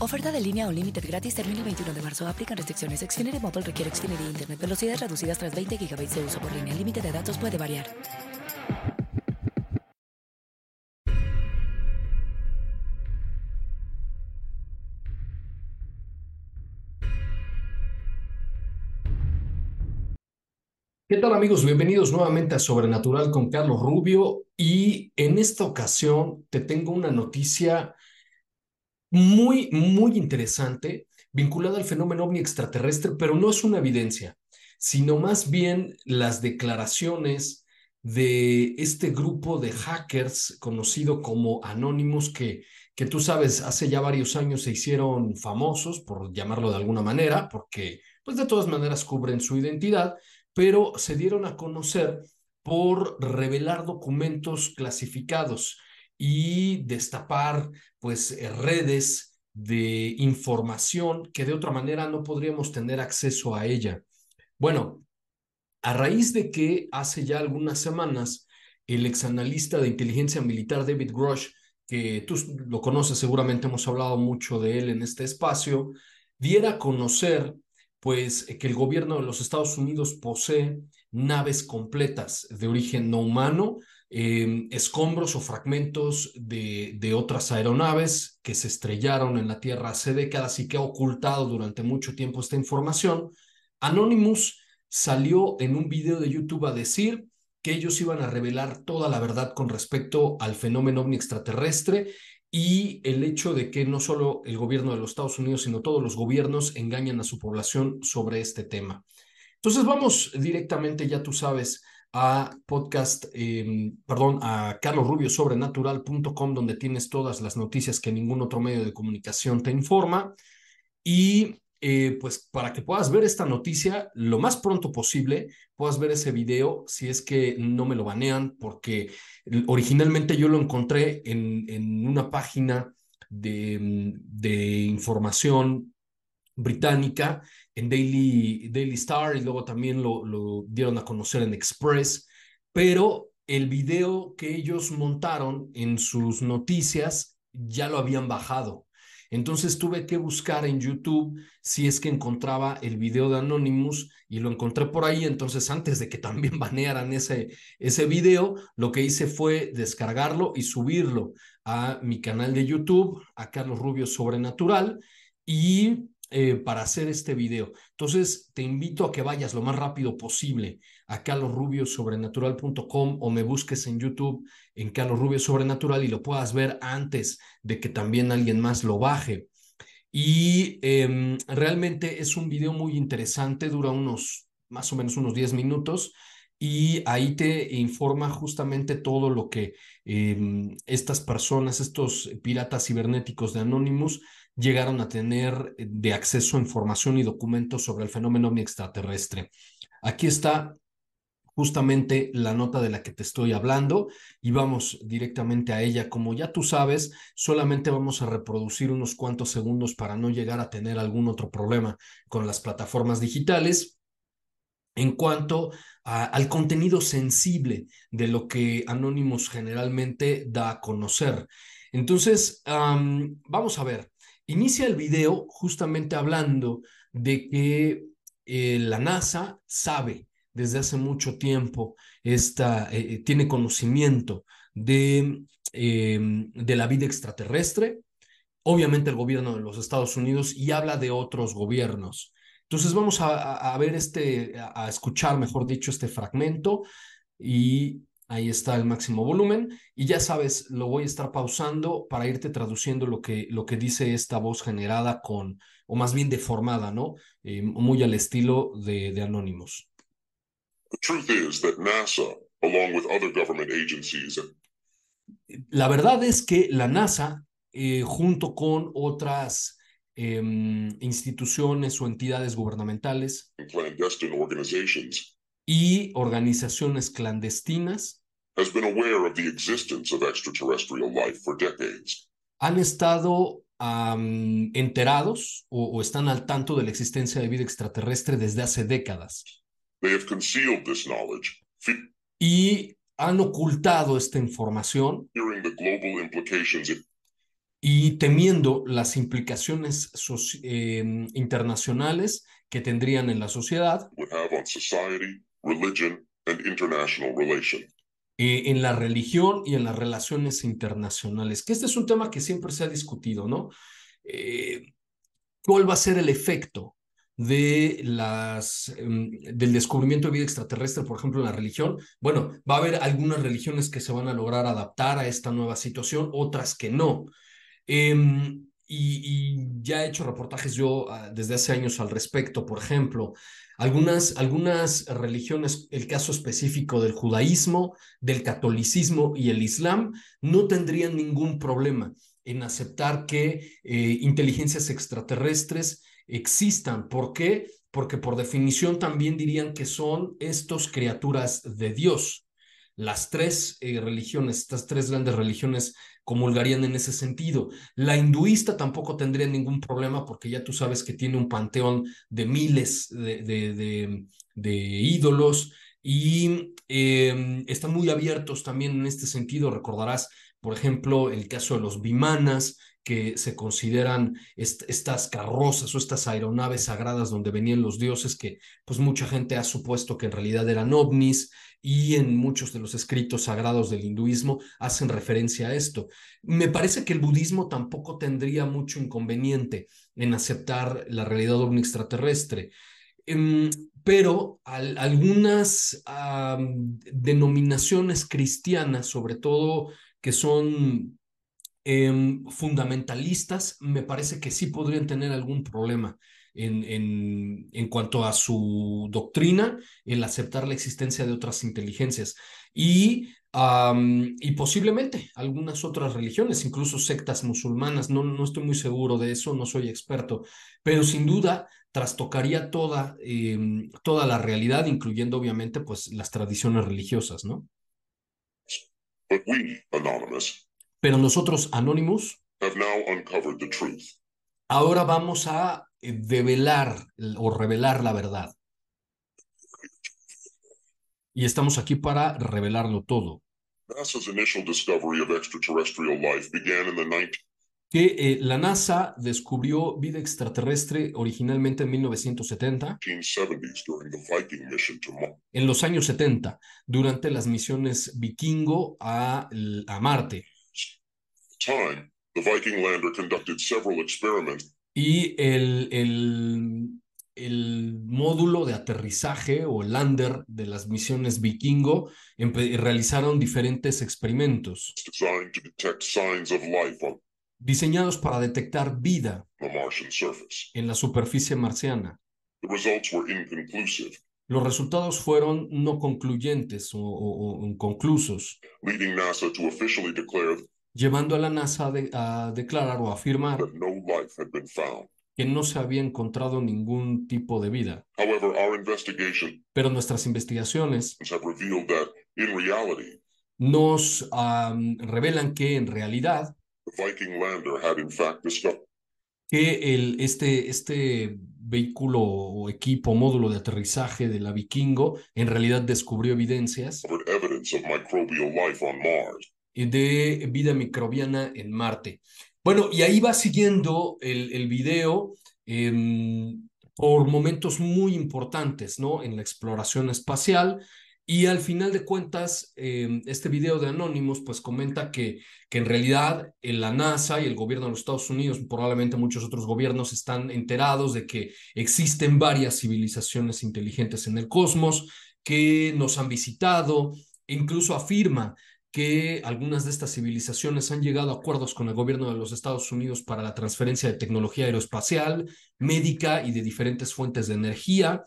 Oferta de línea o límite gratis termina el 21 de marzo. Aplican restricciones. Xfinity Mobile requiere Xfinity Internet. Velocidades reducidas tras 20 GB de uso por línea. El límite de datos puede variar. ¿Qué tal amigos? Bienvenidos nuevamente a Sobrenatural con Carlos Rubio y en esta ocasión te tengo una noticia muy, muy interesante vinculada al fenómeno ovni extraterrestre, pero no es una evidencia, sino más bien las declaraciones de este grupo de hackers conocido como Anonymous que, que tú sabes, hace ya varios años se hicieron famosos, por llamarlo de alguna manera, porque pues de todas maneras cubren su identidad pero se dieron a conocer por revelar documentos clasificados y destapar pues eh, redes de información que de otra manera no podríamos tener acceso a ella. Bueno, a raíz de que hace ya algunas semanas el exanalista de inteligencia militar David Grosh, que tú lo conoces seguramente, hemos hablado mucho de él en este espacio, diera a conocer pues que el gobierno de los Estados Unidos posee naves completas de origen no humano, em, escombros o fragmentos de, otras aeronaves que se estrellaron en la Tierra hace décadas y que ha ocultado durante mucho tiempo esta información. Anonymous salió en un video de YouTube a decir que ellos iban a revelar toda la verdad con respecto al fenómeno ovni extraterrestre y el hecho de que no solo el gobierno de los Estados Unidos, sino todos los gobiernos engañan a su población sobre este tema. Entonces vamos directamente, ya tú sabes, a podcast, em, perdón, a carlosrubiosobrenatural.com, donde tienes todas las noticias que ningún otro medio de comunicación te informa. Y eh, pues para que puedas ver esta noticia lo más pronto posible, puedas ver ese video si es que no me lo banean, porque originalmente yo lo encontré en, en una página de, de, información británica, en Daily, Daily Star, y luego también lo, dieron a conocer en Express, pero el video que ellos montaron en sus noticias ya lo habían bajado. Entonces tuve que buscar en YouTube si es que encontraba el video de Anonymous y lo encontré por ahí. Entonces antes de que también banearan ese, ese video, lo que hice fue descargarlo y subirlo a mi canal de YouTube, a Carlos Rubio Sobrenatural. Y eh, para hacer este video. Entonces, te invito a que vayas lo más rápido posible a carlosrubiosobrenatural.com o me busques en YouTube en Carlos Rubio Sobrenatural y lo puedas ver antes de que también alguien más lo baje. Y em, realmente es un video muy interesante, dura unos más o menos unos 10 minutos y ahí te informa justamente todo lo que em, estas personas, estos piratas cibernéticos de Anonymous, llegaron a tener eh, de acceso a información y documentos sobre el fenómeno extraterrestre. Aquí está justamente la nota de la que te estoy hablando y vamos directamente a ella. Como ya tú sabes, solamente vamos a reproducir unos cuantos segundos para no llegar a tener algún otro problema con las plataformas digitales. En cuanto al contenido sensible de lo que Anonymous generalmente da a conocer. Entonces, vamos a ver, Inicia el video justamente hablando de que eh, la NASA sabe desde hace mucho tiempo, esta, eh, tiene conocimiento de, em, de la vida extraterrestre, obviamente el gobierno de los Estados Unidos y habla de otros gobiernos. Entonces vamos a, a ver este, a escuchar, mejor dicho, este fragmento y Ahí está el máximo volumen y ya sabes, lo voy a estar pausando para irte traduciendo lo que, lo que dice esta voz generada con, o más bien deformada, ¿no? Eh, muy al estilo de, de Anonymous. The truth is that NASA, along with other government agencies, La verdad es que la NASA, eh, junto con otras em, instituciones o entidades gubernamentales y organizaciones clandestinas, has been aware of the existence of extraterrestrial life for decades. han estado am, enterados o, o están al tanto de la existencia de vida extraterrestre desde hace décadas They have concealed this knowledge, y han ocultado esta información the global implications it y temiendo las implicaciones em, internacionales que tendrían en la sociedad, would have on society, religion, and international relations. eh, en la religión y en las relaciones internacionales, que este es un tema que siempre se ha discutido, ¿no? Eh, ¿Cuál va a ser el efecto de las, em, del descubrimiento de vida extraterrestre, por ejemplo, en la religión? Bueno, va a haber algunas religiones que se van a lograr adaptar a esta nueva situación, otras que no. Em, y, y ya he hecho reportajes yo ah, desde hace años al respecto. Por ejemplo, algunas, algunas religiones, el caso específico del judaísmo, del catolicismo y el islam, no tendrían ningún problema en aceptar que eh, inteligencias extraterrestres existan. ¿Por qué? Porque por definición también dirían que son estos criaturas de Dios. Las tres eh, religiones, estas tres grandes religiones comulgarían en ese sentido. La hinduista tampoco tendría ningún problema porque ya tú sabes que tiene un panteón de miles de, ídolos y eh, están muy abiertos también en este sentido. Recordarás, por ejemplo, el caso de los vimanas, que se consideran est estas carrozas o estas aeronaves sagradas donde venían los dioses, que pues mucha gente ha supuesto que en realidad eran ovnis y en muchos de los escritos sagrados del hinduismo hacen referencia a esto. Me parece que el budismo tampoco tendría mucho inconveniente en aceptar la realidad ovni extraterrestre. Um, pero al, algunas denominaciones cristianas, sobre todo que son eh, fundamentalistas, me parece que sí podrían tener algún problema en, en, en, cuanto a su doctrina, el aceptar la existencia de otras inteligencias. Y, y posiblemente algunas otras religiones, incluso sectas musulmanas, no, no estoy muy seguro de eso, no soy experto, pero sin duda trastocaría toda, eh, toda la realidad, incluyendo obviamente pues las tradiciones religiosas, ¿no? But Anonymous, Pero nosotros, Anonymous, have now uncovered the truth. ahora vamos a eh, develar o revelar la verdad. Y estamos aquí para revelarlo todo. NASA's initial discovery of extraterrestrial life began in the 19 Que eh, la NASA descubrió vida extraterrestre originalmente en 1970, 1970s during the Viking mission to Mars. en los años 70, durante las misiones vikingo a, a Marte. Time, the Viking lander conducted several experiments. Y el, el, el módulo de aterrizaje o lander de las misiones vikingo realizaron diferentes experimentos. Designed to detect signs of life on diseñados para detectar vida en la superficie marciana. The results were inconclusive, Los resultados fueron no concluyentes o, o- o inconclusos, llevando a la NASA de- a declarar o afirmar no life had been found. que no se había encontrado ningún tipo de vida. However, our investigations Pero nuestras investigaciones have revealed that, in reality, nos am, revelan que en realidad the Viking lander had in fact discovered que el, este, este vehículo o equipo, módulo de aterrizaje de la Vikingo, en realidad descubrió evidencias Mars. de vida microbiana en Marte. Bueno, y ahí va siguiendo el, el video em, por momentos muy importantes, ¿no? En la exploración espacial. Y al final de cuentas, em, este video de Anonymous, pues comenta que, que en realidad en la NASA y el gobierno de los Estados Unidos, probablemente muchos otros gobiernos, están enterados de que existen varias civilizaciones inteligentes en el cosmos, que nos han visitado, incluso afirma que algunas de estas civilizaciones han llegado a acuerdos con el gobierno de los Estados Unidos para la transferencia de tecnología aeroespacial, médica y de diferentes fuentes de energía.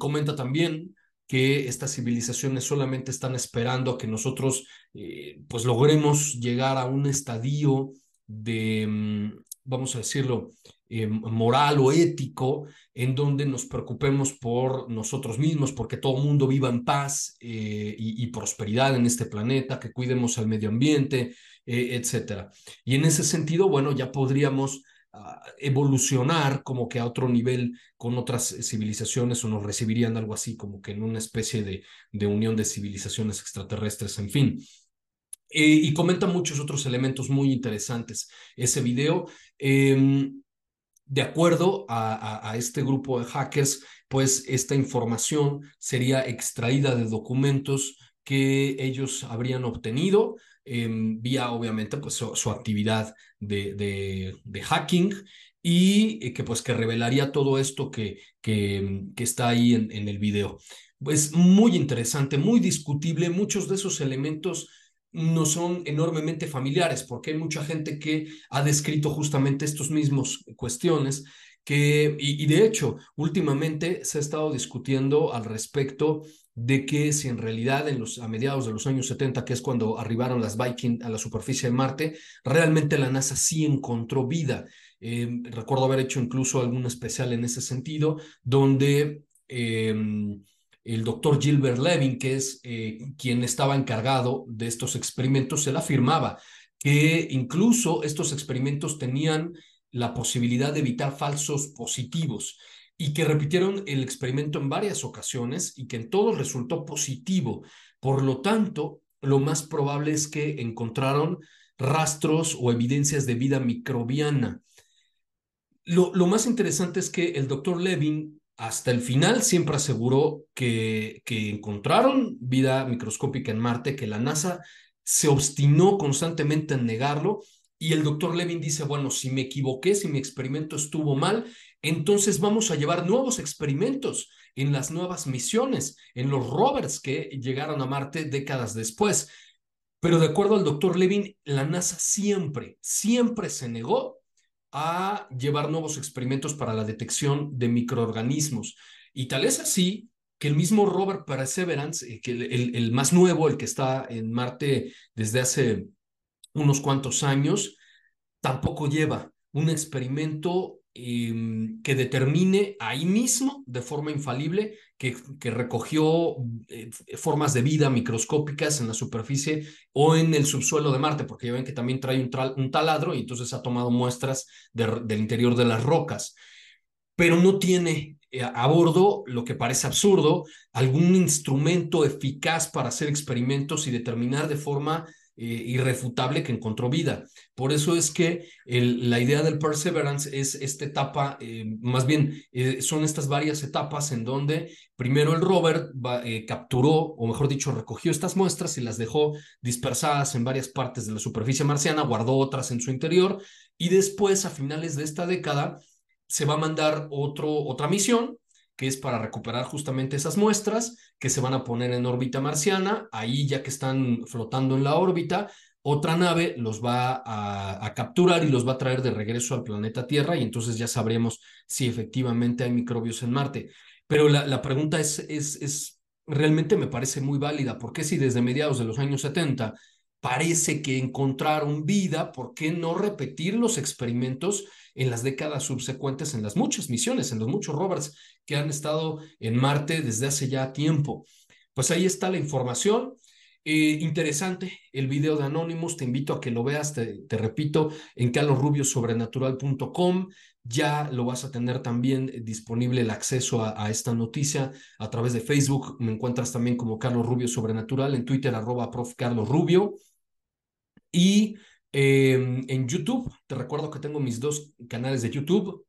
comenta también que estas civilizaciones solamente están esperando a que nosotros eh, pues logremos llegar a un estadio de, mm, vamos a decirlo, eh, moral o ético, en donde nos preocupemos por nosotros mismos, porque todo el mundo viva en paz eh, y, prosperidad en este planeta, que cuidemos al medio ambiente, eh, etcétera. Y en ese sentido, bueno, ya podríamos ah, evolucionar como que a otro nivel con otras civilizaciones o nos recibirían algo así como que en una especie de, de unión de civilizaciones extraterrestres, en fin. y comenta muchos otros elementos muy interesantes ese video. Em, de acuerdo a, este grupo de hackers, pues esta información sería extraída de documentos que ellos habrían obtenido em, vía, obviamente, pues su, actividad de, hacking y eh, que pues que revelaría todo esto que, que, que está ahí en el video. Es muy interesante, muy discutible, muchos de esos elementos no son enormemente familiares, porque hay mucha gente que ha descrito justamente estos mismos cuestiones que, y, de hecho, últimamente se ha estado discutiendo al respecto de que si en realidad en los, a mediados de los años 70, que es cuando arribaron las Viking a la superficie de Marte, realmente la NASA sí encontró vida. Eh, recuerdo haber hecho incluso algún especial en ese sentido, donde... Em, el doctor Gilbert Levin, que es eh, quien estaba encargado de estos experimentos, él afirmaba que incluso estos experimentos tenían la posibilidad de evitar falsos positivos y que repitieron el experimento en varias ocasiones y que en todo resultó positivo. Por lo tanto, lo más probable es que encontraron rastros o evidencias de vida microbiana. Lo, lo más interesante es que el doctor Levin hasta el final siempre aseguró que, encontraron vida microscópica en Marte, que la NASA se obstinó constantemente en negarlo y el doctor Levin dice, bueno, si me equivoqué, si mi experimento estuvo mal, entonces vamos a llevar nuevos experimentos en las nuevas misiones, en los rovers que llegaron a Marte décadas después. Pero de acuerdo al doctor Levin, la NASA siempre, siempre se negó a llevar nuevos experimentos para la detección de microorganismos. Y tal es así que el mismo Robert Perseverance, eh, que el, el, más nuevo, el que está en Marte desde hace unos cuantos años, tampoco lleva un experimento Em, que determine ahí mismo, de forma infalible, que, recogió eh, formas de vida microscópicas en la superficie o en el subsuelo de Marte, porque ya ven que también trae un, un taladro y entonces ha tomado muestras del interior de las rocas, pero no tiene eh, a bordo, lo que parece absurdo, algún instrumento eficaz para hacer experimentos y determinar de forma eh, irrefutable que encontró vida. Por eso es que la idea del Perseverance es esta etapa, eh, más bien eh, son estas varias etapas en donde primero el rover capturó, o mejor dicho, recogió estas muestras y las dejó dispersadas en varias partes de la superficie marciana, guardó otras en su interior y después, a finales de esta década, se va a mandar otro, otra misión que es para recuperar justamente esas muestras que se van a poner en órbita marciana. Ahí ya que están flotando en la órbita, otra nave los va a, capturar y los va a traer de regreso al planeta Tierra y entonces ya sabremos si efectivamente hay microbios en Marte. Pero la, la pregunta es, es, es, realmente me parece muy válida, porque si desde mediados de los años 70 parece que encontraron vida, ¿por qué no repetir los experimentos en las décadas subsecuentes, en las muchas misiones, en los muchos rovers que han estado en Marte desde hace ya tiempo? Pues ahí está la información. Eh, interesante el video de Anonymous, te invito a que lo veas, te, repito, en carlosrubiosobrenatural.com. Ya lo vas a tener también disponible el acceso a, a, esta noticia a través de Facebook. Me encuentras también como Carlos Rubio Sobrenatural, en Twitter arroba prof. Carlos Rubio. Y em, en YouTube, te recuerdo que tengo mis dos canales de YouTube,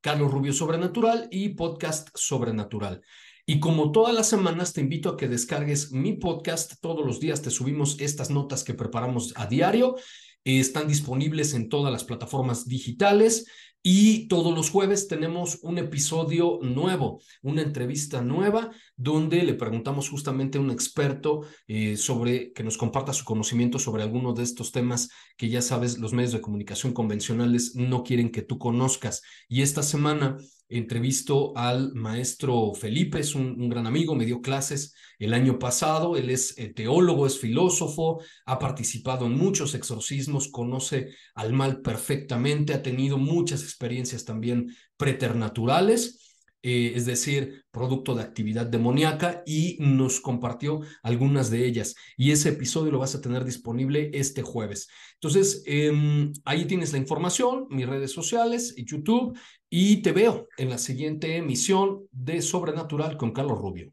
Carlos Rubio Sobrenatural y Podcast Sobrenatural. Y como todas las semanas, te invito a que descargues mi podcast. Todos los días te subimos estas notas que preparamos a diario están disponibles en todas las plataformas digitales y todos los jueves tenemos un episodio nuevo, una entrevista nueva, donde le preguntamos justamente a un experto eh, sobre que nos comparta su conocimiento sobre alguno de estos temas que ya sabes, los medios de comunicación convencionales no quieren que tú conozcas. Y esta semana entrevisto al maestro Felipe, es un, gran amigo, me dio clases el año pasado, él es eh, teólogo, es filósofo, ha participado en muchos exorcismos, conoce al mal perfectamente, ha tenido muchas experiencias también preternaturales. Eh, es decir, producto de actividad demoníaca, y nos compartió algunas de ellas. Y ese episodio lo vas a tener disponible este jueves. Entonces, em, ahí tienes la información, mis redes sociales, YouTube, y te veo en la siguiente emisión de Sobrenatural con Carlos Rubio.